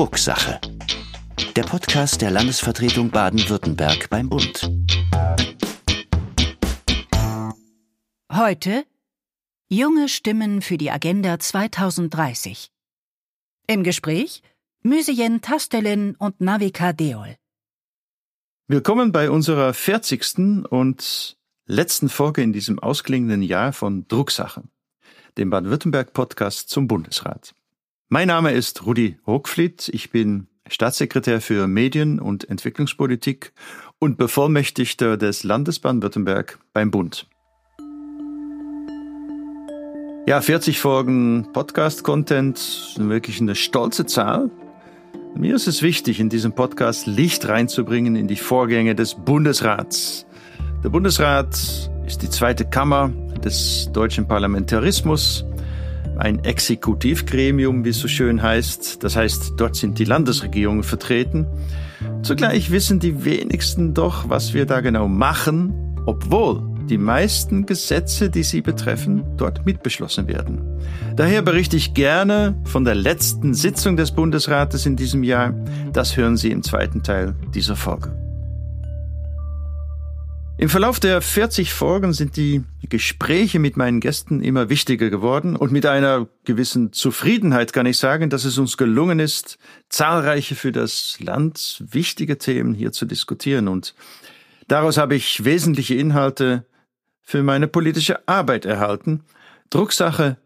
Drucksache. Der Podcast der Landesvertretung Baden-Württemberg beim Bund. Heute Junge Stimmen für die Agenda 2030. Im Gespräch Müseyen Tastelin und Navika Deol. Willkommen bei unserer 40. und letzten Folge in diesem ausklingenden Jahr von Drucksache, dem Baden-Württemberg-Podcast zum Bundesrat. Mein Name ist Rudi Hochfliet. Ich bin Staatssekretär für Medien und Entwicklungspolitik und Bevollmächtigter des Landes Baden-Württemberg beim Bund. Ja, 40 Folgen Podcast-Content, wirklich eine stolze Zahl. Mir ist es wichtig, in diesem Podcast Licht reinzubringen in die Vorgänge des Bundesrats. Der Bundesrat ist die zweite Kammer des deutschen Parlamentarismus ein Exekutivgremium, wie es so schön heißt. Das heißt, dort sind die Landesregierungen vertreten. Zugleich wissen die wenigsten doch, was wir da genau machen, obwohl die meisten Gesetze, die sie betreffen, dort mitbeschlossen werden. Daher berichte ich gerne von der letzten Sitzung des Bundesrates in diesem Jahr. Das hören Sie im zweiten Teil dieser Folge. Im Verlauf der 40 Folgen sind die Gespräche mit meinen Gästen immer wichtiger geworden und mit einer gewissen Zufriedenheit kann ich sagen, dass es uns gelungen ist, zahlreiche für das Land wichtige Themen hier zu diskutieren und daraus habe ich wesentliche Inhalte für meine politische Arbeit erhalten. Drucksache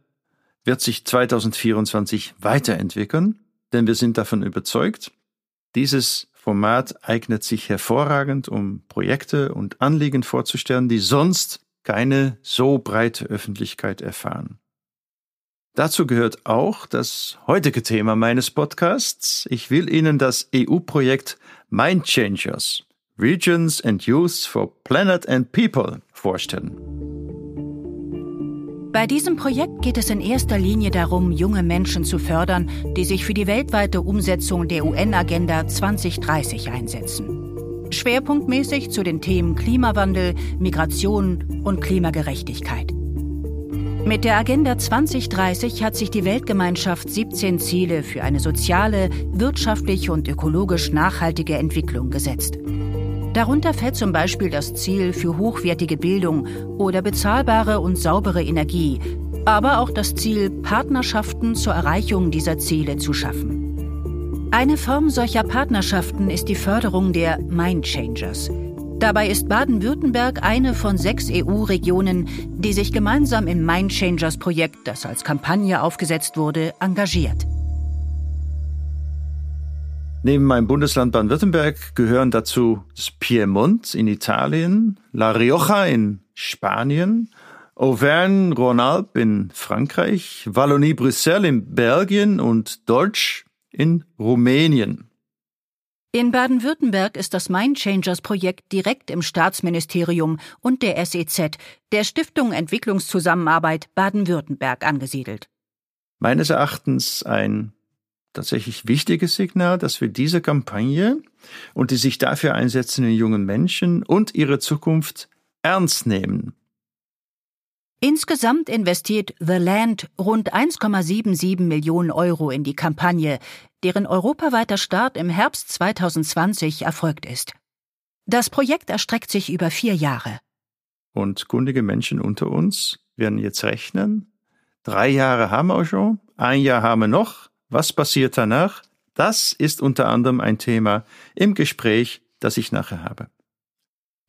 wird sich 2024 weiterentwickeln, denn wir sind davon überzeugt, dieses Format eignet sich hervorragend, um Projekte und Anliegen vorzustellen, die sonst keine so breite Öffentlichkeit erfahren. Dazu gehört auch das heutige Thema meines Podcasts. Ich will Ihnen das EU-Projekt Mind Changers, Regions and Youth for Planet and People vorstellen. Bei diesem Projekt geht es in erster Linie darum, junge Menschen zu fördern, die sich für die weltweite Umsetzung der UN-Agenda 2030 einsetzen. Schwerpunktmäßig zu den Themen Klimawandel, Migration und Klimagerechtigkeit. Mit der Agenda 2030 hat sich die Weltgemeinschaft 17 Ziele für eine soziale, wirtschaftlich und ökologisch nachhaltige Entwicklung gesetzt. Darunter fällt zum Beispiel das Ziel für hochwertige Bildung oder bezahlbare und saubere Energie, aber auch das Ziel, Partnerschaften zur Erreichung dieser Ziele zu schaffen. Eine Form solcher Partnerschaften ist die Förderung der Mindchangers. Dabei ist Baden-Württemberg eine von sechs EU-Regionen, die sich gemeinsam im Mindchangers-Projekt, das als Kampagne aufgesetzt wurde, engagiert. Neben meinem Bundesland Baden-Württemberg gehören dazu das Piemont in Italien, La Rioja in Spanien, Auvergne-Rhône-Alpes in Frankreich, Wallonie-Brüssel in Belgien und Deutsch in Rumänien. In Baden-Württemberg ist das Mindchangers-Projekt direkt im Staatsministerium und der SEZ, der Stiftung Entwicklungszusammenarbeit Baden-Württemberg, angesiedelt. Meines Erachtens ein tatsächlich wichtiges Signal, dass wir diese Kampagne und die sich dafür einsetzenden jungen Menschen und ihre Zukunft ernst nehmen. Insgesamt investiert The Land rund 1,77 Millionen Euro in die Kampagne, deren europaweiter Start im Herbst 2020 erfolgt ist. Das Projekt erstreckt sich über vier Jahre. Und kundige Menschen unter uns werden jetzt rechnen. Drei Jahre haben wir schon, ein Jahr haben wir noch. Was passiert danach? Das ist unter anderem ein Thema im Gespräch, das ich nachher habe.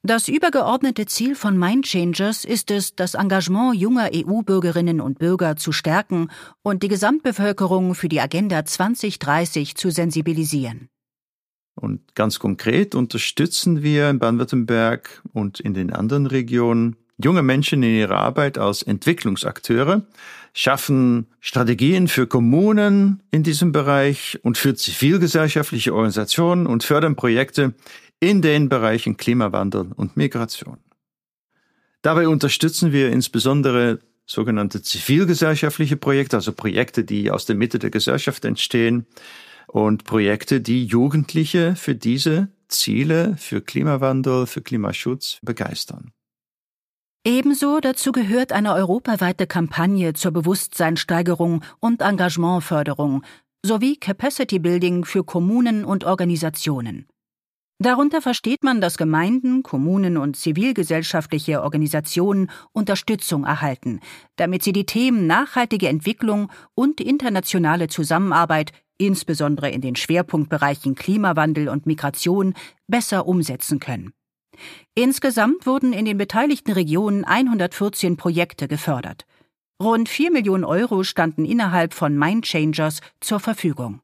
Das übergeordnete Ziel von Mindchangers ist es, das Engagement junger EU-Bürgerinnen und Bürger zu stärken und die Gesamtbevölkerung für die Agenda 2030 zu sensibilisieren. Und ganz konkret unterstützen wir in Baden-Württemberg und in den anderen Regionen junge Menschen in ihrer Arbeit als Entwicklungsakteure, schaffen Strategien für Kommunen in diesem Bereich und für zivilgesellschaftliche Organisationen und fördern Projekte in den Bereichen Klimawandel und Migration. Dabei unterstützen wir insbesondere sogenannte zivilgesellschaftliche Projekte, also Projekte, die aus der Mitte der Gesellschaft entstehen und Projekte, die Jugendliche für diese Ziele, für Klimawandel, für Klimaschutz begeistern. Ebenso dazu gehört eine europaweite Kampagne zur Bewusstseinssteigerung und Engagementförderung sowie Capacity Building für Kommunen und Organisationen. Darunter versteht man, dass Gemeinden, Kommunen und zivilgesellschaftliche Organisationen Unterstützung erhalten, damit sie die Themen nachhaltige Entwicklung und internationale Zusammenarbeit, insbesondere in den Schwerpunktbereichen Klimawandel und Migration, besser umsetzen können. Insgesamt wurden in den beteiligten Regionen 114 Projekte gefördert. Rund 4 Millionen Euro standen innerhalb von Mindchangers zur Verfügung.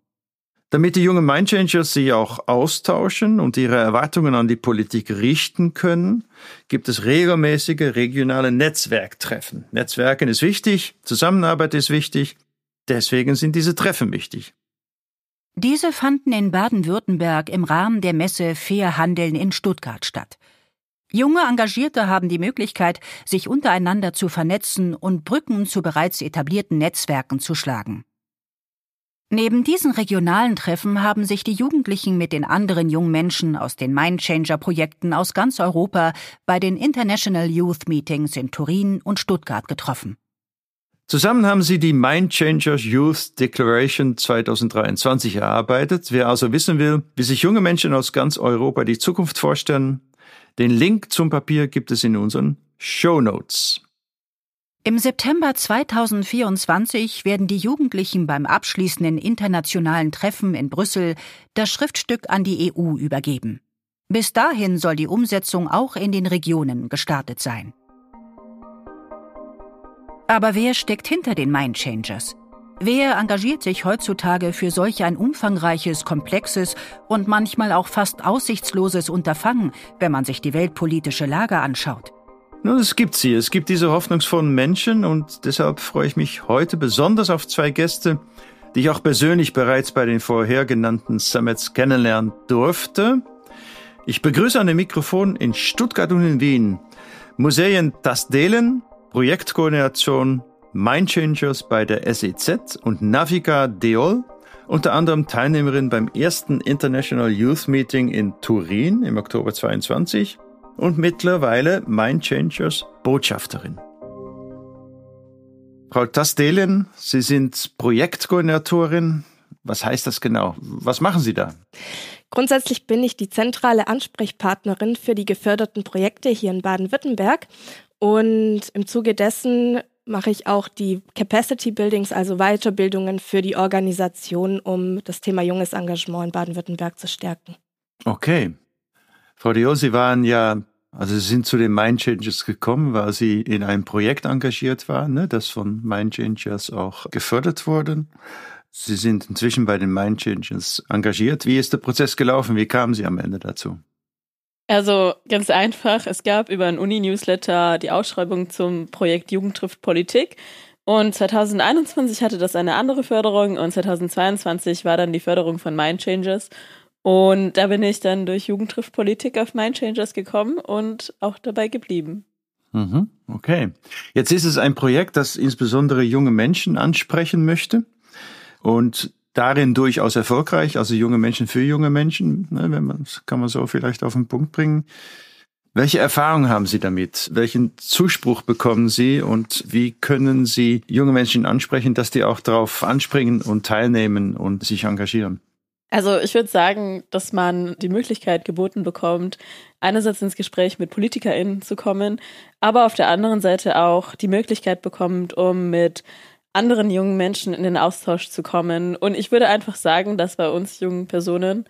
Damit die jungen Mindchangers sich auch austauschen und ihre Erwartungen an die Politik richten können, gibt es regelmäßige regionale Netzwerktreffen. Netzwerken ist wichtig, Zusammenarbeit ist wichtig, deswegen sind diese Treffen wichtig. Diese fanden in Baden-Württemberg im Rahmen der Messe Fair Handeln in Stuttgart statt. Junge Engagierte haben die Möglichkeit, sich untereinander zu vernetzen und Brücken zu bereits etablierten Netzwerken zu schlagen. Neben diesen regionalen Treffen haben sich die Jugendlichen mit den anderen jungen Menschen aus den Mindchanger-Projekten aus ganz Europa bei den International Youth Meetings in Turin und Stuttgart getroffen. Zusammen haben sie die Mindchangers Youth Declaration 2023 erarbeitet. Wer also wissen will, wie sich junge Menschen aus ganz Europa die Zukunft vorstellen, den Link zum Papier gibt es in unseren Show Notes. Im September 2024 werden die Jugendlichen beim abschließenden internationalen Treffen in Brüssel das Schriftstück an die EU übergeben. Bis dahin soll die Umsetzung auch in den Regionen gestartet sein. Aber wer steckt hinter den Mindchangers? Wer engagiert sich heutzutage für solch ein umfangreiches, komplexes und manchmal auch fast aussichtsloses Unterfangen, wenn man sich die weltpolitische Lage anschaut? Nun, es gibt sie. Es gibt diese hoffnungsvollen Menschen und deshalb freue ich mich heute besonders auf zwei Gäste, die ich auch persönlich bereits bei den vorher genannten Summits kennenlernen durfte. Ich begrüße an dem Mikrofon in Stuttgart und in Wien Museen Tasdelen, Projektkoordination Mindchangers bei der SEZ und Naviga Deol, unter anderem Teilnehmerin beim ersten International Youth Meeting in Turin im Oktober 22 und mittlerweile Mindchangers Botschafterin. Frau Tastelien, Sie sind Projektkoordinatorin. Was heißt das genau? Was machen Sie da? Grundsätzlich bin ich die zentrale Ansprechpartnerin für die geförderten Projekte hier in Baden-Württemberg. Und im Zuge dessen mache ich auch die Capacity Buildings, also Weiterbildungen für die Organisation, um das Thema junges Engagement in Baden-Württemberg zu stärken. Okay. Frau Dio, Sie waren ja, also Sie sind zu den Mind Changers gekommen, weil Sie in einem Projekt engagiert waren, ne, das von Mind Changers auch gefördert wurde. Sie sind inzwischen bei den Mind Changers engagiert. Wie ist der Prozess gelaufen? Wie kamen Sie am Ende dazu? Also ganz einfach, es gab über ein Uni-Newsletter die Ausschreibung zum Projekt Jugend trifft Politik. Und 2021 hatte das eine andere Förderung und 2022 war dann die Förderung von Mind Changers. Und da bin ich dann durch Jugend trifft Politik auf Mind Changers gekommen und auch dabei geblieben. Mhm, okay. Jetzt ist es ein Projekt, das insbesondere junge Menschen ansprechen möchte und darin durchaus erfolgreich, also junge Menschen für junge Menschen, ne, wenn man, kann man so vielleicht auf den Punkt bringen. Welche Erfahrungen haben Sie damit? Welchen Zuspruch bekommen Sie und wie können Sie junge Menschen ansprechen, dass die auch darauf anspringen und teilnehmen und sich engagieren? Also ich würde sagen, dass man die Möglichkeit geboten bekommt, einerseits ins Gespräch mit PolitikerInnen zu kommen, aber auf der anderen Seite auch die Möglichkeit bekommt, um mit anderen jungen Menschen in den Austausch zu kommen. Und ich würde einfach sagen, dass bei uns jungen Personen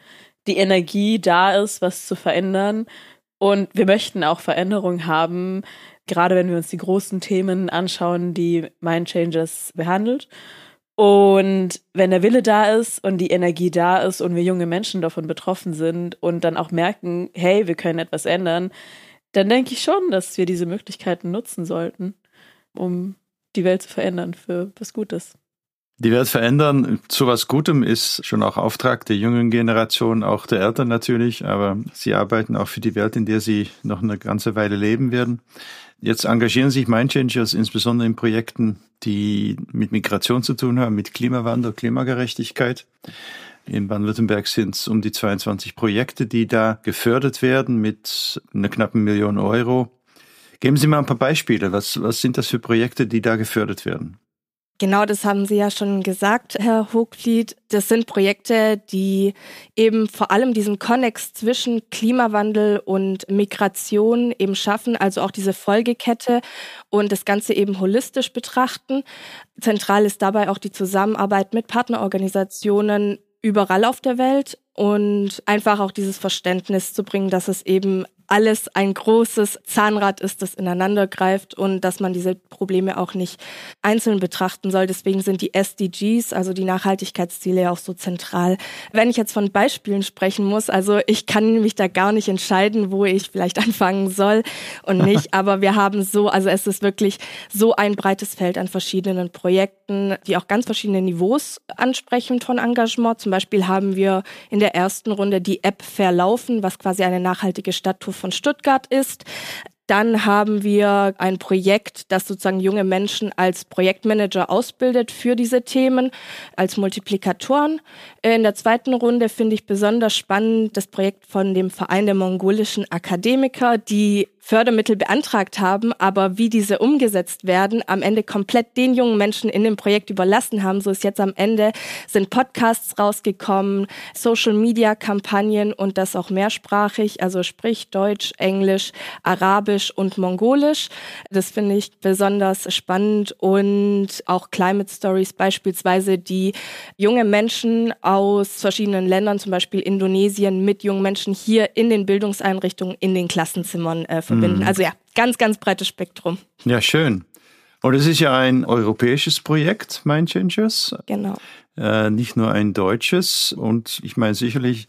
die Energie da ist, was zu verändern. Und wir möchten auch Veränderungen haben, gerade wenn wir uns die großen Themen anschauen, die Mind Changes behandelt. Und wenn der Wille da ist und die Energie da ist und wir junge Menschen davon betroffen sind und dann auch merken, hey, wir können etwas ändern, dann denke ich schon, dass wir diese Möglichkeiten nutzen sollten, um die Welt zu verändern für was Gutes. Die Welt verändern zu was Gutem ist schon auch Auftrag der jungen Generation, auch der Eltern natürlich, aber sie arbeiten auch für die Welt, in der sie noch eine ganze Weile leben werden. Jetzt engagieren sich Mindchangers insbesondere in Projekten, die mit Migration zu tun haben, mit Klimawandel, Klimagerechtigkeit. In Baden-Württemberg sind es um die 22 Projekte, die da gefördert werden mit einer knappen Million Euro. Geben Sie mal ein paar Beispiele. Was, was sind das für Projekte, die da gefördert werden? Genau, das haben Sie ja schon gesagt, Herr Hochfliet. Das sind Projekte, die eben vor allem diesen Konnex zwischen Klimawandel und Migration eben schaffen, also auch diese Folgekette und das Ganze eben holistisch betrachten. Zentral ist dabei auch die Zusammenarbeit mit Partnerorganisationen überall auf der Welt und einfach auch dieses Verständnis zu bringen, dass es eben alles ein großes Zahnrad ist, das ineinander greift und dass man diese Probleme auch nicht einzeln betrachten soll. Deswegen sind die SDGs, also die Nachhaltigkeitsziele, auch so zentral. Wenn ich jetzt von Beispielen sprechen muss, also ich kann mich da gar nicht entscheiden, wo ich vielleicht anfangen soll und nicht, aber wir haben so, also es ist wirklich so ein breites Feld an verschiedenen Projekten, die auch ganz verschiedene Niveaus ansprechen von Engagement. Zum Beispiel haben wir in der ersten Runde die App Verlaufen, was quasi eine nachhaltige Stadttour von Stuttgart ist. Dann haben wir ein Projekt, das sozusagen junge Menschen als Projektmanager ausbildet für diese Themen, als Multiplikatoren. In der zweiten Runde finde ich besonders spannend das Projekt von dem Verein der mongolischen Akademiker, die Fördermittel beantragt haben, aber wie diese umgesetzt werden, am Ende komplett den jungen Menschen in dem Projekt überlassen haben. So ist jetzt am Ende sind Podcasts rausgekommen, Social Media Kampagnen und das auch mehrsprachig, also sprich Deutsch, Englisch, Arabisch und Mongolisch. Das finde ich besonders spannend und auch Climate Stories beispielsweise, die junge Menschen aus verschiedenen Ländern, zum Beispiel Indonesien, mit jungen Menschen hier in den Bildungseinrichtungen, in den Klassenzimmern äh, verbinden. Mhm. Also ja, ganz, ganz breites Spektrum. Ja, schön. Und es ist ja ein europäisches Projekt, Mind Changers. Genau. Äh, nicht nur ein deutsches. Und ich meine sicherlich,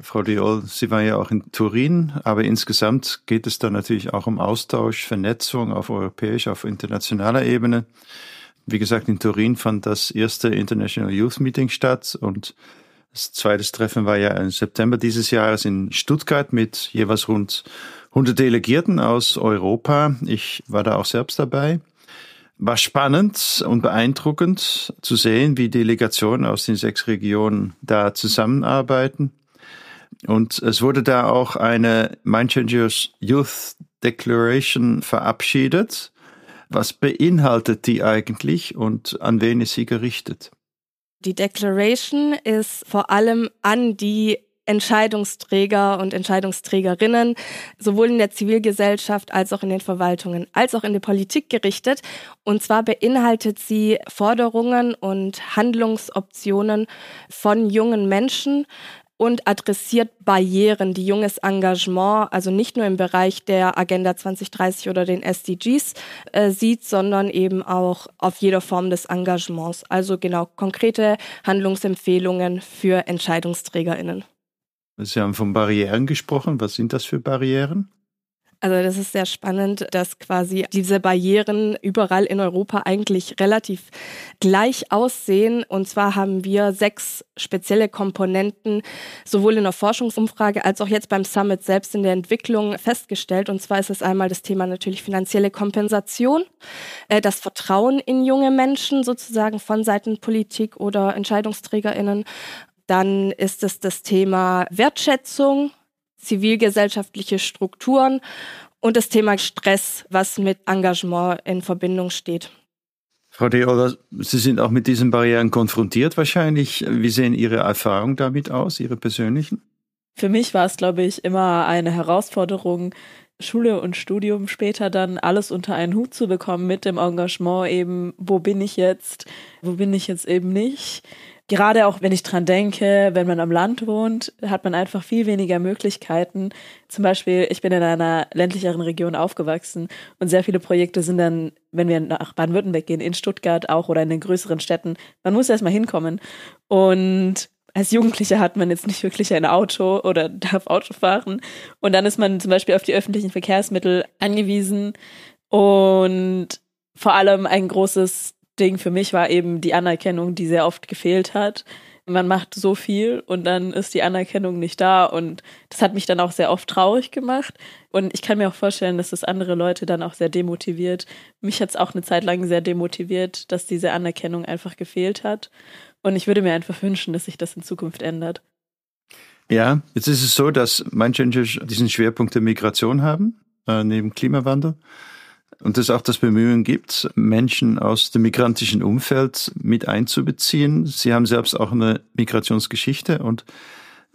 Frau Diol, Sie waren ja auch in Turin, aber insgesamt geht es da natürlich auch um Austausch, Vernetzung auf europäischer, auf internationaler Ebene. Wie gesagt, in Turin fand das erste International Youth Meeting statt und das zweite Treffen war ja im September dieses Jahres in Stuttgart mit jeweils rund 100 Delegierten aus Europa. Ich war da auch selbst dabei. War spannend und beeindruckend zu sehen, wie Delegationen aus den sechs Regionen da zusammenarbeiten. Und es wurde da auch eine Mind Youth Declaration verabschiedet. Was beinhaltet die eigentlich und an wen ist sie gerichtet? Die Declaration ist vor allem an die Entscheidungsträger und Entscheidungsträgerinnen sowohl in der Zivilgesellschaft als auch in den Verwaltungen als auch in der Politik gerichtet. Und zwar beinhaltet sie Forderungen und Handlungsoptionen von jungen Menschen, und adressiert Barrieren, die junges Engagement, also nicht nur im Bereich der Agenda 2030 oder den SDGs äh, sieht, sondern eben auch auf jeder Form des Engagements. Also genau konkrete Handlungsempfehlungen für EntscheidungsträgerInnen. Sie haben von Barrieren gesprochen. Was sind das für Barrieren? Also das ist sehr spannend, dass quasi diese Barrieren überall in Europa eigentlich relativ gleich aussehen. Und zwar haben wir sechs spezielle Komponenten sowohl in der Forschungsumfrage als auch jetzt beim Summit selbst in der Entwicklung festgestellt. Und zwar ist es einmal das Thema natürlich finanzielle Kompensation, äh, das Vertrauen in junge Menschen sozusagen von Seiten Politik oder Entscheidungsträgerinnen dann ist es das Thema Wertschätzung, zivilgesellschaftliche Strukturen und das Thema Stress, was mit Engagement in Verbindung steht. Frau Deola, Sie sind auch mit diesen Barrieren konfrontiert wahrscheinlich. Wie sehen Ihre Erfahrungen damit aus, Ihre persönlichen? Für mich war es, glaube ich, immer eine Herausforderung, Schule und Studium später dann alles unter einen Hut zu bekommen mit dem Engagement eben, wo bin ich jetzt, wo bin ich jetzt eben nicht gerade auch wenn ich dran denke, wenn man am Land wohnt, hat man einfach viel weniger Möglichkeiten. Zum Beispiel, ich bin in einer ländlicheren Region aufgewachsen und sehr viele Projekte sind dann, wenn wir nach Baden-Württemberg gehen, in Stuttgart auch oder in den größeren Städten, man muss erstmal hinkommen. Und als Jugendlicher hat man jetzt nicht wirklich ein Auto oder darf Auto fahren. Und dann ist man zum Beispiel auf die öffentlichen Verkehrsmittel angewiesen. Und vor allem ein großes Ding für mich war eben die Anerkennung, die sehr oft gefehlt hat. Man macht so viel und dann ist die Anerkennung nicht da und das hat mich dann auch sehr oft traurig gemacht. Und ich kann mir auch vorstellen, dass das andere Leute dann auch sehr demotiviert. Mich hat es auch eine Zeit lang sehr demotiviert, dass diese Anerkennung einfach gefehlt hat. Und ich würde mir einfach wünschen, dass sich das in Zukunft ändert. Ja, jetzt ist es so, dass manche diesen Schwerpunkt der Migration haben, äh, neben Klimawandel. Und es auch das Bemühen gibt, Menschen aus dem migrantischen Umfeld mit einzubeziehen. Sie haben selbst auch eine Migrationsgeschichte und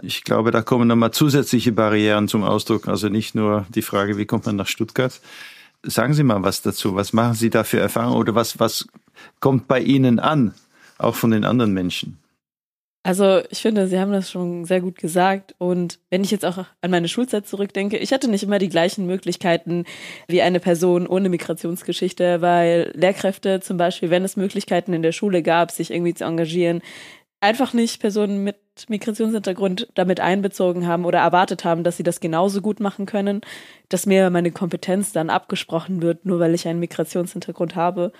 ich glaube, da kommen nochmal zusätzliche Barrieren zum Ausdruck. Also nicht nur die Frage, wie kommt man nach Stuttgart. Sagen Sie mal was dazu. Was machen Sie da für Erfahrungen oder was, was kommt bei Ihnen an, auch von den anderen Menschen? Also ich finde, Sie haben das schon sehr gut gesagt. Und wenn ich jetzt auch an meine Schulzeit zurückdenke, ich hatte nicht immer die gleichen Möglichkeiten wie eine Person ohne Migrationsgeschichte, weil Lehrkräfte zum Beispiel, wenn es Möglichkeiten in der Schule gab, sich irgendwie zu engagieren, einfach nicht Personen mit Migrationshintergrund damit einbezogen haben oder erwartet haben, dass sie das genauso gut machen können, dass mir meine Kompetenz dann abgesprochen wird, nur weil ich einen Migrationshintergrund habe.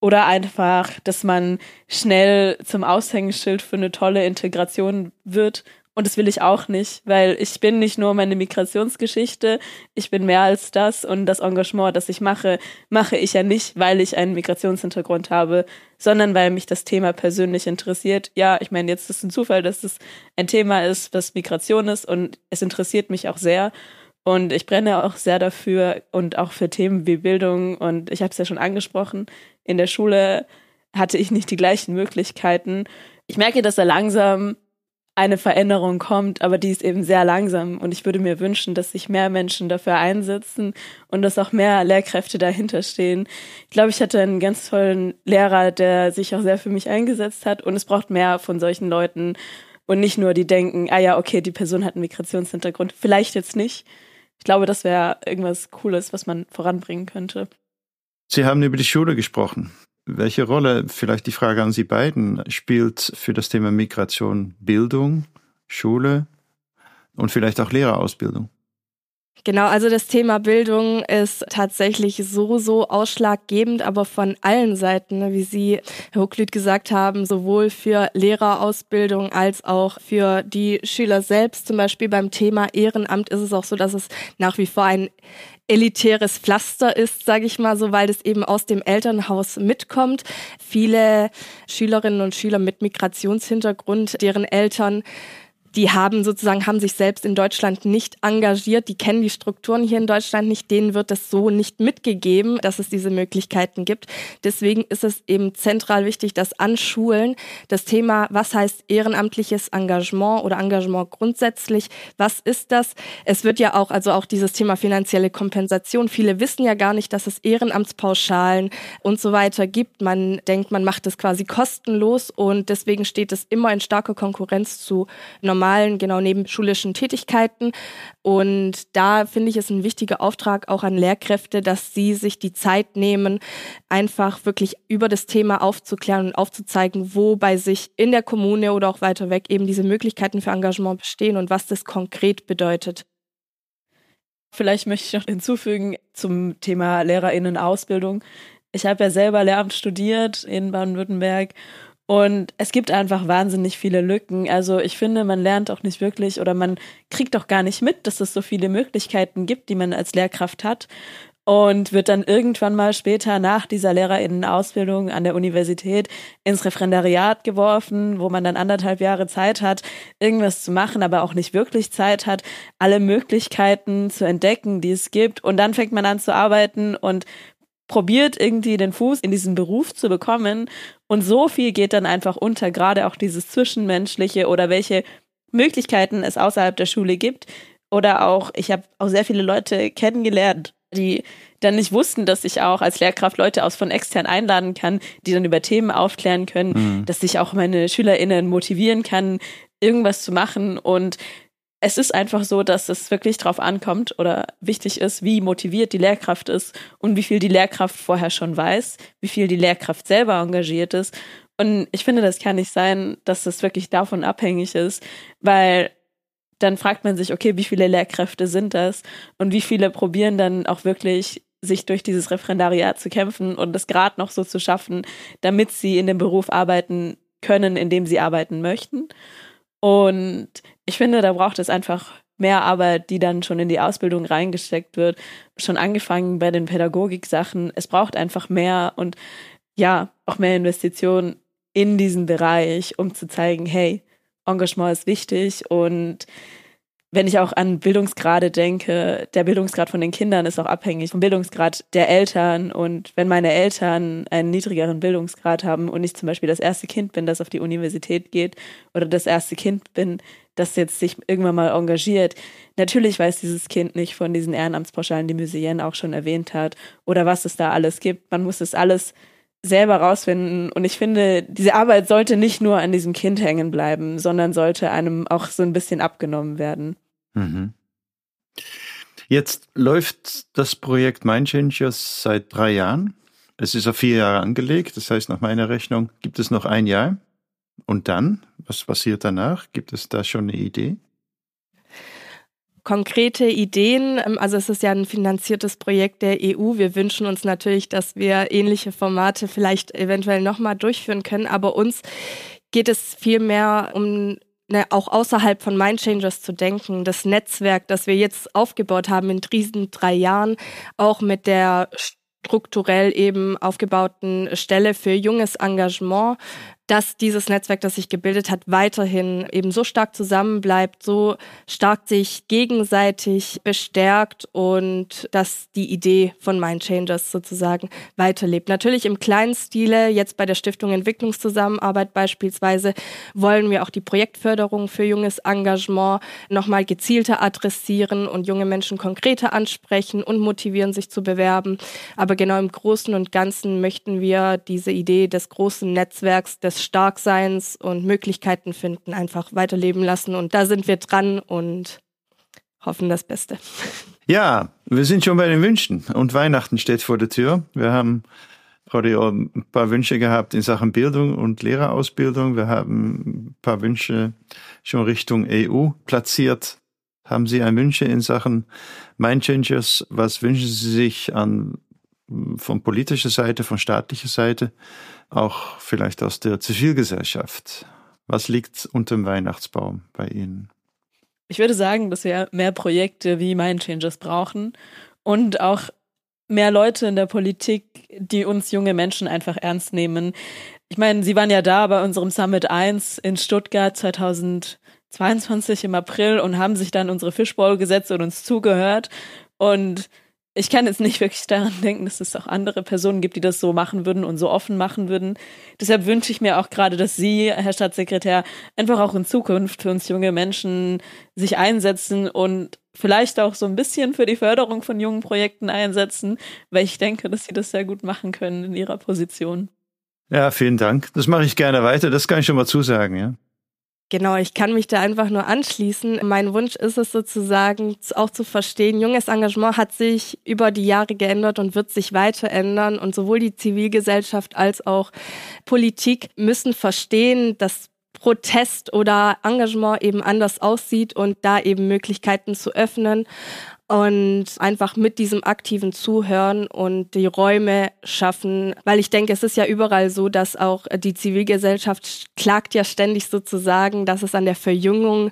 Oder einfach, dass man schnell zum Aushängeschild für eine tolle Integration wird. Und das will ich auch nicht, weil ich bin nicht nur meine Migrationsgeschichte, ich bin mehr als das und das Engagement, das ich mache, mache ich ja nicht, weil ich einen Migrationshintergrund habe, sondern weil mich das Thema persönlich interessiert. Ja, ich meine, jetzt ist es ein Zufall, dass es ein Thema ist, was Migration ist und es interessiert mich auch sehr. Und ich brenne auch sehr dafür und auch für Themen wie Bildung. Und ich habe es ja schon angesprochen, in der Schule hatte ich nicht die gleichen Möglichkeiten. Ich merke, dass da langsam eine Veränderung kommt, aber die ist eben sehr langsam. Und ich würde mir wünschen, dass sich mehr Menschen dafür einsetzen und dass auch mehr Lehrkräfte dahinter stehen. Ich glaube, ich hatte einen ganz tollen Lehrer, der sich auch sehr für mich eingesetzt hat. Und es braucht mehr von solchen Leuten und nicht nur die denken, ah ja, okay, die Person hat einen Migrationshintergrund. Vielleicht jetzt nicht, ich glaube, das wäre irgendwas Cooles, was man voranbringen könnte. Sie haben über die Schule gesprochen. Welche Rolle, vielleicht die Frage an Sie beiden, spielt für das Thema Migration Bildung, Schule und vielleicht auch Lehrerausbildung? Genau, also das Thema Bildung ist tatsächlich so, so ausschlaggebend, aber von allen Seiten, ne, wie Sie, Herr Hucklüt, gesagt haben, sowohl für Lehrerausbildung als auch für die Schüler selbst. Zum Beispiel beim Thema Ehrenamt ist es auch so, dass es nach wie vor ein elitäres Pflaster ist, sage ich mal so, weil das eben aus dem Elternhaus mitkommt. Viele Schülerinnen und Schüler mit Migrationshintergrund, deren Eltern die haben sozusagen, haben sich selbst in Deutschland nicht engagiert, die kennen die Strukturen hier in Deutschland nicht, denen wird es so nicht mitgegeben, dass es diese Möglichkeiten gibt. Deswegen ist es eben zentral wichtig, dass an Schulen das Thema, was heißt ehrenamtliches Engagement oder Engagement grundsätzlich, was ist das? Es wird ja auch, also auch dieses Thema finanzielle Kompensation, viele wissen ja gar nicht, dass es Ehrenamtspauschalen und so weiter gibt. Man denkt, man macht es quasi kostenlos und deswegen steht es immer in starker Konkurrenz zu normalen normalen, genau nebenschulischen Tätigkeiten. Und da finde ich es ein wichtiger Auftrag auch an Lehrkräfte, dass sie sich die Zeit nehmen, einfach wirklich über das Thema aufzuklären und aufzuzeigen, wo bei sich in der Kommune oder auch weiter weg eben diese Möglichkeiten für Engagement bestehen und was das konkret bedeutet. Vielleicht möchte ich noch hinzufügen zum Thema Lehrerinnenausbildung. Ich habe ja selber Lehramt studiert in Baden-Württemberg und es gibt einfach wahnsinnig viele Lücken. Also ich finde, man lernt auch nicht wirklich oder man kriegt auch gar nicht mit, dass es so viele Möglichkeiten gibt, die man als Lehrkraft hat. Und wird dann irgendwann mal später nach dieser Lehrerinnenausbildung an der Universität ins Referendariat geworfen, wo man dann anderthalb Jahre Zeit hat, irgendwas zu machen, aber auch nicht wirklich Zeit hat, alle Möglichkeiten zu entdecken, die es gibt. Und dann fängt man an zu arbeiten und probiert irgendwie den Fuß in diesen Beruf zu bekommen und so viel geht dann einfach unter, gerade auch dieses Zwischenmenschliche oder welche Möglichkeiten es außerhalb der Schule gibt. Oder auch, ich habe auch sehr viele Leute kennengelernt, die dann nicht wussten, dass ich auch als Lehrkraft Leute aus von extern einladen kann, die dann über Themen aufklären können, mhm. dass ich auch meine SchülerInnen motivieren kann, irgendwas zu machen. Und es ist einfach so, dass es wirklich drauf ankommt oder wichtig ist, wie motiviert die Lehrkraft ist und wie viel die Lehrkraft vorher schon weiß, wie viel die Lehrkraft selber engagiert ist. Und ich finde, das kann nicht sein, dass das wirklich davon abhängig ist, weil dann fragt man sich, okay, wie viele Lehrkräfte sind das und wie viele probieren dann auch wirklich sich durch dieses Referendariat zu kämpfen und das gerade noch so zu schaffen, damit sie in dem Beruf arbeiten können, in dem sie arbeiten möchten. Und ich finde, da braucht es einfach mehr Arbeit, die dann schon in die Ausbildung reingesteckt wird. Schon angefangen bei den Pädagogik-Sachen. Es braucht einfach mehr und ja, auch mehr Investitionen in diesen Bereich, um zu zeigen, hey, Engagement ist wichtig und wenn ich auch an Bildungsgrade denke, der Bildungsgrad von den Kindern ist auch abhängig vom Bildungsgrad der Eltern. Und wenn meine Eltern einen niedrigeren Bildungsgrad haben und ich zum Beispiel das erste Kind bin, das auf die Universität geht oder das erste Kind bin, das jetzt sich irgendwann mal engagiert, natürlich weiß dieses Kind nicht von diesen Ehrenamtspauschalen, die Museen auch schon erwähnt hat, oder was es da alles gibt. Man muss es alles selber rausfinden. Und ich finde, diese Arbeit sollte nicht nur an diesem Kind hängen bleiben, sondern sollte einem auch so ein bisschen abgenommen werden. Mhm. Jetzt läuft das Projekt Mindchangers seit drei Jahren. Es ist auf vier Jahre angelegt. Das heißt, nach meiner Rechnung gibt es noch ein Jahr. Und dann? Was passiert danach? Gibt es da schon eine Idee? Konkrete Ideen. Ähm, also es ist ja ein finanziertes Projekt der EU. Wir wünschen uns natürlich, dass wir ähnliche Formate vielleicht eventuell nochmal durchführen können. Aber uns geht es vielmehr um ne, auch außerhalb von Mindchangers zu denken. Das Netzwerk, das wir jetzt aufgebaut haben in diesen drei Jahren, auch mit der strukturell eben aufgebauten Stelle für junges Engagement, dass dieses Netzwerk, das sich gebildet hat, weiterhin eben so stark zusammenbleibt, so stark sich gegenseitig bestärkt und dass die Idee von Mindchangers sozusagen weiterlebt. Natürlich im kleinen Stile, jetzt bei der Stiftung Entwicklungszusammenarbeit beispielsweise, wollen wir auch die Projektförderung für junges Engagement nochmal gezielter adressieren und junge Menschen konkreter ansprechen und motivieren, sich zu bewerben. Aber genau im Großen und Ganzen möchten wir diese Idee des großen Netzwerks, des des Starkseins und Möglichkeiten finden, einfach weiterleben lassen. Und da sind wir dran und hoffen das Beste. Ja, wir sind schon bei den Wünschen und Weihnachten steht vor der Tür. Wir haben gerade ein paar Wünsche gehabt in Sachen Bildung und Lehrerausbildung. Wir haben ein paar Wünsche schon Richtung EU platziert. Haben Sie ein Wünsche in Sachen Mindchangers? Was wünschen Sie sich an von politischer Seite, von staatlicher Seite? auch vielleicht aus der Zivilgesellschaft. Was liegt unter dem Weihnachtsbaum bei Ihnen? Ich würde sagen, dass wir mehr Projekte wie Mindchangers brauchen und auch mehr Leute in der Politik, die uns junge Menschen einfach ernst nehmen. Ich meine, Sie waren ja da bei unserem Summit 1 in Stuttgart 2022 im April und haben sich dann unsere Fishbowl gesetzt und uns zugehört. Und ich kann jetzt nicht wirklich daran denken, dass es auch andere Personen gibt, die das so machen würden und so offen machen würden. Deshalb wünsche ich mir auch gerade, dass Sie, Herr Staatssekretär, einfach auch in Zukunft für uns junge Menschen sich einsetzen und vielleicht auch so ein bisschen für die Förderung von jungen Projekten einsetzen, weil ich denke, dass Sie das sehr gut machen können in Ihrer Position. Ja, vielen Dank. Das mache ich gerne weiter. Das kann ich schon mal zusagen, ja. Genau, ich kann mich da einfach nur anschließen. Mein Wunsch ist es sozusagen auch zu verstehen, junges Engagement hat sich über die Jahre geändert und wird sich weiter ändern. Und sowohl die Zivilgesellschaft als auch Politik müssen verstehen, dass Protest oder Engagement eben anders aussieht und da eben Möglichkeiten zu öffnen und einfach mit diesem aktiven Zuhören und die Räume schaffen, weil ich denke, es ist ja überall so, dass auch die Zivilgesellschaft klagt ja ständig sozusagen, dass es an der Verjüngung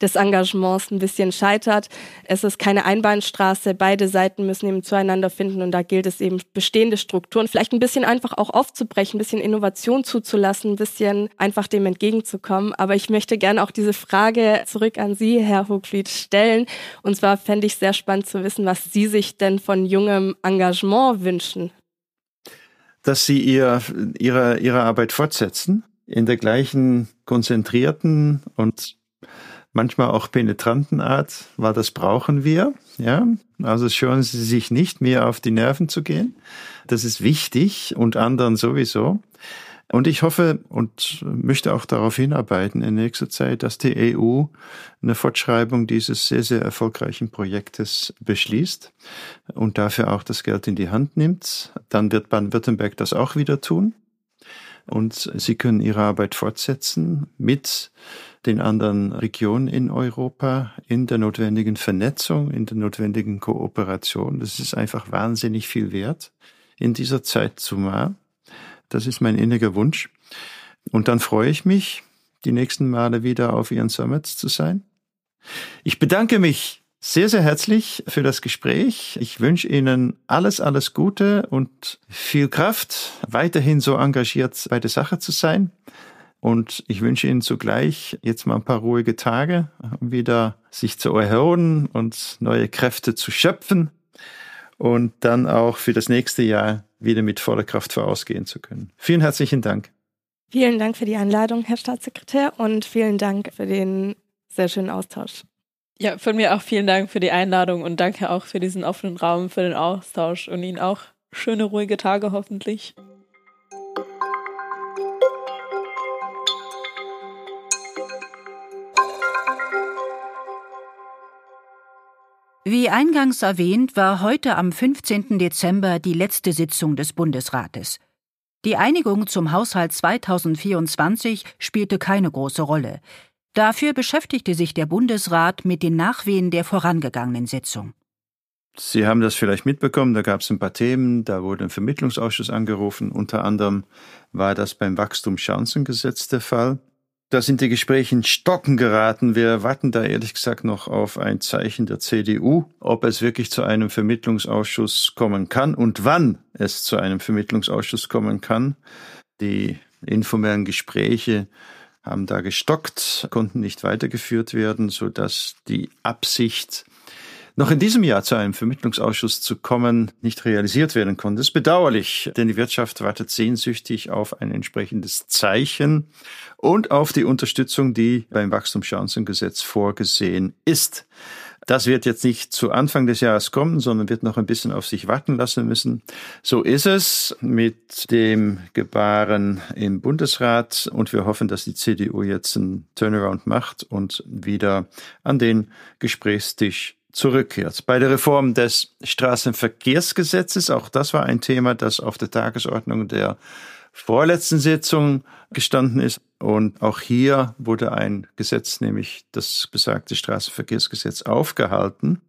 des Engagements ein bisschen scheitert. Es ist keine Einbahnstraße, beide Seiten müssen eben zueinander finden und da gilt es eben bestehende Strukturen vielleicht ein bisschen einfach auch aufzubrechen, ein bisschen Innovation zuzulassen, ein bisschen einfach dem entgegenzukommen. Aber ich möchte gerne auch diese Frage zurück an Sie, Herr Hochfried, stellen. Und zwar fände ich sehr sehr spannend zu wissen, was Sie sich denn von jungem Engagement wünschen. Dass Sie ihr, ihre, ihre Arbeit fortsetzen, in der gleichen konzentrierten und manchmal auch penetranten Art, weil das brauchen wir. Ja, also schauen Sie sich nicht mehr auf die Nerven zu gehen. Das ist wichtig und anderen sowieso. Und ich hoffe und möchte auch darauf hinarbeiten in nächster Zeit, dass die EU eine Fortschreibung dieses sehr, sehr erfolgreichen Projektes beschließt und dafür auch das Geld in die Hand nimmt. Dann wird Baden-Württemberg das auch wieder tun. Und sie können ihre Arbeit fortsetzen mit den anderen Regionen in Europa, in der notwendigen Vernetzung, in der notwendigen Kooperation. Das ist einfach wahnsinnig viel wert in dieser Zeit zumal. Das ist mein inniger Wunsch. Und dann freue ich mich, die nächsten Male wieder auf Ihren Summits zu sein. Ich bedanke mich sehr, sehr herzlich für das Gespräch. Ich wünsche Ihnen alles, alles Gute und viel Kraft, weiterhin so engagiert bei der Sache zu sein. Und ich wünsche Ihnen zugleich jetzt mal ein paar ruhige Tage, wieder sich zu erhören und neue Kräfte zu schöpfen und dann auch für das nächste Jahr wieder mit voller Kraft vorausgehen zu können. Vielen herzlichen Dank. Vielen Dank für die Einladung, Herr Staatssekretär, und vielen Dank für den sehr schönen Austausch. Ja, von mir auch vielen Dank für die Einladung und danke auch für diesen offenen Raum, für den Austausch und Ihnen auch schöne, ruhige Tage hoffentlich. Wie eingangs erwähnt, war heute am 15. Dezember die letzte Sitzung des Bundesrates. Die Einigung zum Haushalt 2024 spielte keine große Rolle. Dafür beschäftigte sich der Bundesrat mit den Nachwehen der vorangegangenen Sitzung. Sie haben das vielleicht mitbekommen, da gab es ein paar Themen, da wurde ein Vermittlungsausschuss angerufen, unter anderem war das beim Wachstumschancengesetz der Fall. Da sind die Gespräche in Stocken geraten. Wir warten da ehrlich gesagt noch auf ein Zeichen der CDU, ob es wirklich zu einem Vermittlungsausschuss kommen kann und wann es zu einem Vermittlungsausschuss kommen kann. Die informellen Gespräche haben da gestockt, konnten nicht weitergeführt werden, so dass die Absicht noch in diesem Jahr zu einem Vermittlungsausschuss zu kommen, nicht realisiert werden konnte. Ist bedauerlich, denn die Wirtschaft wartet sehnsüchtig auf ein entsprechendes Zeichen und auf die Unterstützung, die beim Wachstumschancengesetz vorgesehen ist. Das wird jetzt nicht zu Anfang des Jahres kommen, sondern wird noch ein bisschen auf sich warten lassen müssen. So ist es mit dem Gebaren im Bundesrat und wir hoffen, dass die CDU jetzt einen Turnaround macht und wieder an den Gesprächstisch zurückkehrt. Bei der Reform des Straßenverkehrsgesetzes, auch das war ein Thema, das auf der Tagesordnung der vorletzten Sitzung gestanden ist. Und auch hier wurde ein Gesetz, nämlich das besagte Straßenverkehrsgesetz, aufgehalten.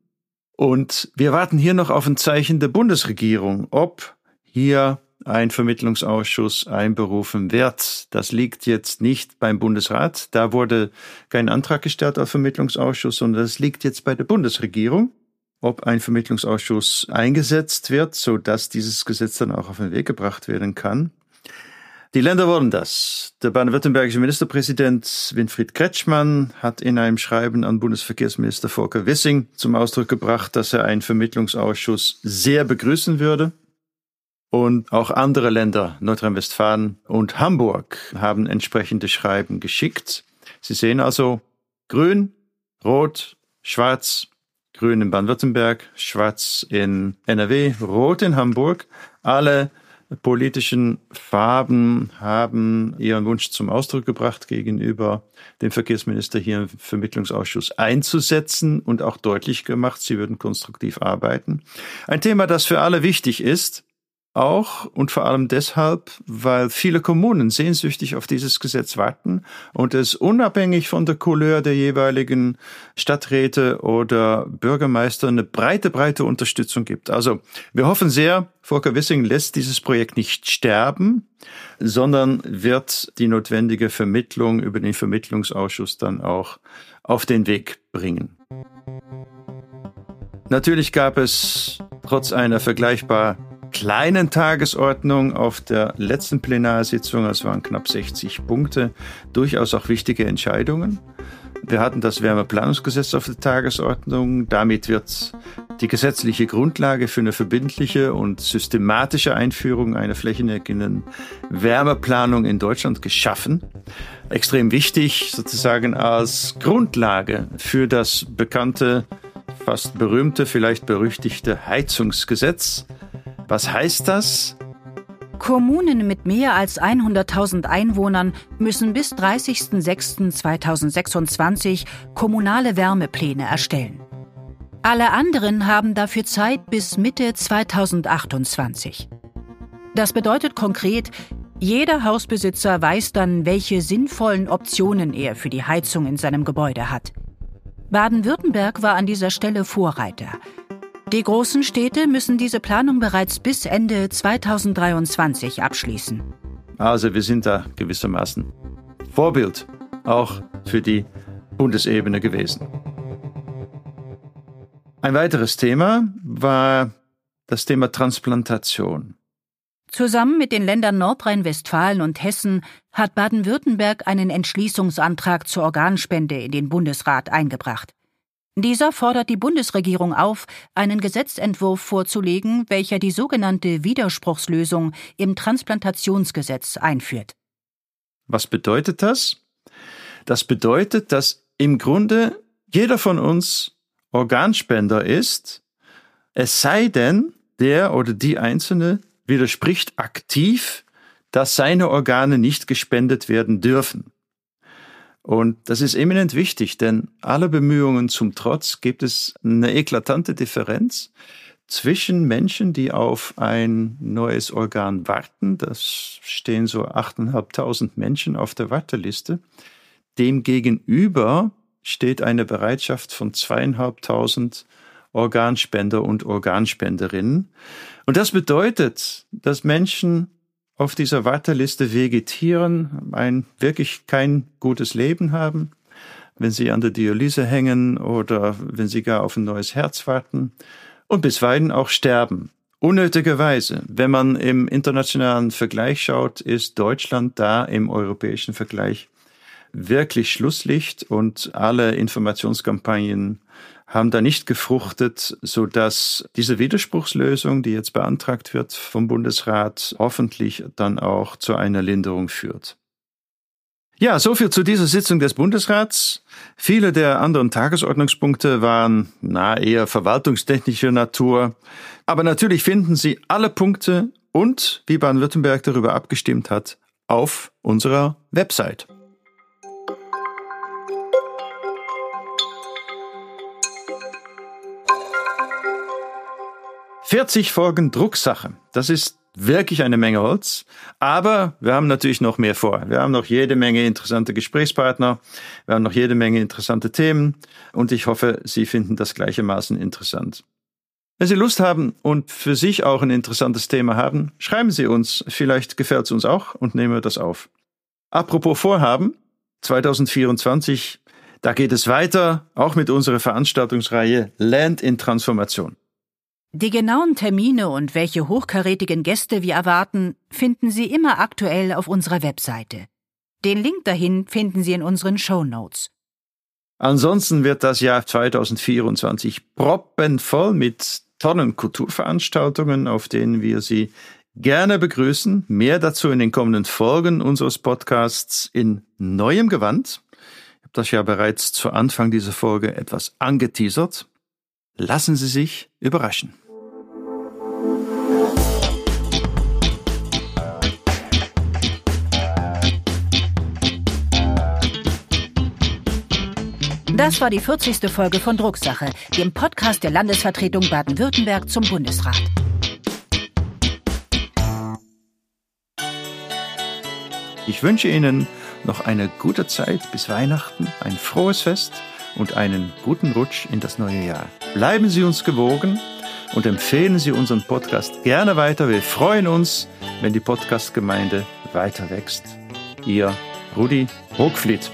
Und wir warten hier noch auf ein Zeichen der Bundesregierung, ob hier ein Vermittlungsausschuss einberufen wird. Das liegt jetzt nicht beim Bundesrat. Da wurde kein Antrag gestellt auf Vermittlungsausschuss, sondern das liegt jetzt bei der Bundesregierung, ob ein Vermittlungsausschuss eingesetzt wird, so dass dieses Gesetz dann auch auf den Weg gebracht werden kann. Die Länder wollen das. Der baden-württembergische Ministerpräsident Winfried Kretschmann hat in einem Schreiben an Bundesverkehrsminister Volker Wissing zum Ausdruck gebracht, dass er einen Vermittlungsausschuss sehr begrüßen würde. Und auch andere Länder, Nordrhein-Westfalen und Hamburg, haben entsprechende Schreiben geschickt. Sie sehen also Grün, Rot, Schwarz, Grün in Baden-Württemberg, Schwarz in NRW, Rot in Hamburg. Alle politischen Farben haben ihren Wunsch zum Ausdruck gebracht, gegenüber dem Verkehrsminister hier im Vermittlungsausschuss einzusetzen und auch deutlich gemacht, sie würden konstruktiv arbeiten. Ein Thema, das für alle wichtig ist, auch und vor allem deshalb, weil viele Kommunen sehnsüchtig auf dieses Gesetz warten und es unabhängig von der Couleur der jeweiligen Stadträte oder Bürgermeister eine breite, breite Unterstützung gibt. Also wir hoffen sehr, Volker Wissing lässt dieses Projekt nicht sterben, sondern wird die notwendige Vermittlung über den Vermittlungsausschuss dann auch auf den Weg bringen. Natürlich gab es trotz einer vergleichbar kleinen Tagesordnung auf der letzten Plenarsitzung, es waren knapp 60 Punkte, durchaus auch wichtige Entscheidungen. Wir hatten das Wärmeplanungsgesetz auf der Tagesordnung. Damit wird die gesetzliche Grundlage für eine verbindliche und systematische Einführung einer flächendeckenden Wärmeplanung in Deutschland geschaffen. Extrem wichtig sozusagen als Grundlage für das bekannte, fast berühmte, vielleicht berüchtigte Heizungsgesetz, was heißt das? Kommunen mit mehr als 100.000 Einwohnern müssen bis 30.06.2026 kommunale Wärmepläne erstellen. Alle anderen haben dafür Zeit bis Mitte 2028. Das bedeutet konkret, jeder Hausbesitzer weiß dann, welche sinnvollen Optionen er für die Heizung in seinem Gebäude hat. Baden-Württemberg war an dieser Stelle Vorreiter. Die großen Städte müssen diese Planung bereits bis Ende 2023 abschließen. Also wir sind da gewissermaßen Vorbild auch für die Bundesebene gewesen. Ein weiteres Thema war das Thema Transplantation. Zusammen mit den Ländern Nordrhein-Westfalen und Hessen hat Baden-Württemberg einen Entschließungsantrag zur Organspende in den Bundesrat eingebracht. Dieser fordert die Bundesregierung auf, einen Gesetzentwurf vorzulegen, welcher die sogenannte Widerspruchslösung im Transplantationsgesetz einführt. Was bedeutet das? Das bedeutet, dass im Grunde jeder von uns Organspender ist, es sei denn, der oder die Einzelne widerspricht aktiv, dass seine Organe nicht gespendet werden dürfen. Und das ist eminent wichtig, denn alle Bemühungen zum Trotz gibt es eine eklatante Differenz zwischen Menschen, die auf ein neues Organ warten. Das stehen so 8.500 Menschen auf der Warteliste. Demgegenüber steht eine Bereitschaft von zweieinhalbtausend Organspender und Organspenderinnen. Und das bedeutet, dass Menschen auf dieser Warteliste vegetieren, ein wirklich kein gutes Leben haben, wenn sie an der Dialyse hängen oder wenn sie gar auf ein neues Herz warten und bisweilen auch sterben. Unnötigerweise. Wenn man im internationalen Vergleich schaut, ist Deutschland da im europäischen Vergleich wirklich Schlusslicht und alle Informationskampagnen haben da nicht gefruchtet, so dass diese Widerspruchslösung, die jetzt beantragt wird vom Bundesrat, hoffentlich dann auch zu einer Linderung führt. Ja, so viel zu dieser Sitzung des Bundesrats. Viele der anderen Tagesordnungspunkte waren na eher verwaltungstechnischer Natur, aber natürlich finden Sie alle Punkte und wie Baden-Württemberg darüber abgestimmt hat auf unserer Website. 40 Folgen Drucksache. Das ist wirklich eine Menge Holz. Aber wir haben natürlich noch mehr vor. Wir haben noch jede Menge interessante Gesprächspartner. Wir haben noch jede Menge interessante Themen. Und ich hoffe, Sie finden das gleichermaßen interessant. Wenn Sie Lust haben und für sich auch ein interessantes Thema haben, schreiben Sie uns. Vielleicht gefällt es uns auch und nehmen wir das auf. Apropos Vorhaben, 2024, da geht es weiter, auch mit unserer Veranstaltungsreihe Land in Transformation. Die genauen Termine und welche hochkarätigen Gäste wir erwarten, finden Sie immer aktuell auf unserer Webseite. Den Link dahin finden Sie in unseren Show Notes. Ansonsten wird das Jahr 2024 proppenvoll mit tollen Kulturveranstaltungen, auf denen wir Sie gerne begrüßen. Mehr dazu in den kommenden Folgen unseres Podcasts in neuem Gewand. Ich habe das ja bereits zu Anfang dieser Folge etwas angeteasert. Lassen Sie sich überraschen. Das war die 40. Folge von Drucksache, dem Podcast der Landesvertretung Baden-Württemberg zum Bundesrat. Ich wünsche Ihnen noch eine gute Zeit bis Weihnachten, ein frohes Fest und einen guten Rutsch in das neue Jahr. Bleiben Sie uns gewogen und empfehlen Sie unseren Podcast gerne weiter. Wir freuen uns, wenn die Podcast-Gemeinde weiter wächst. Ihr Rudi Hochfliet.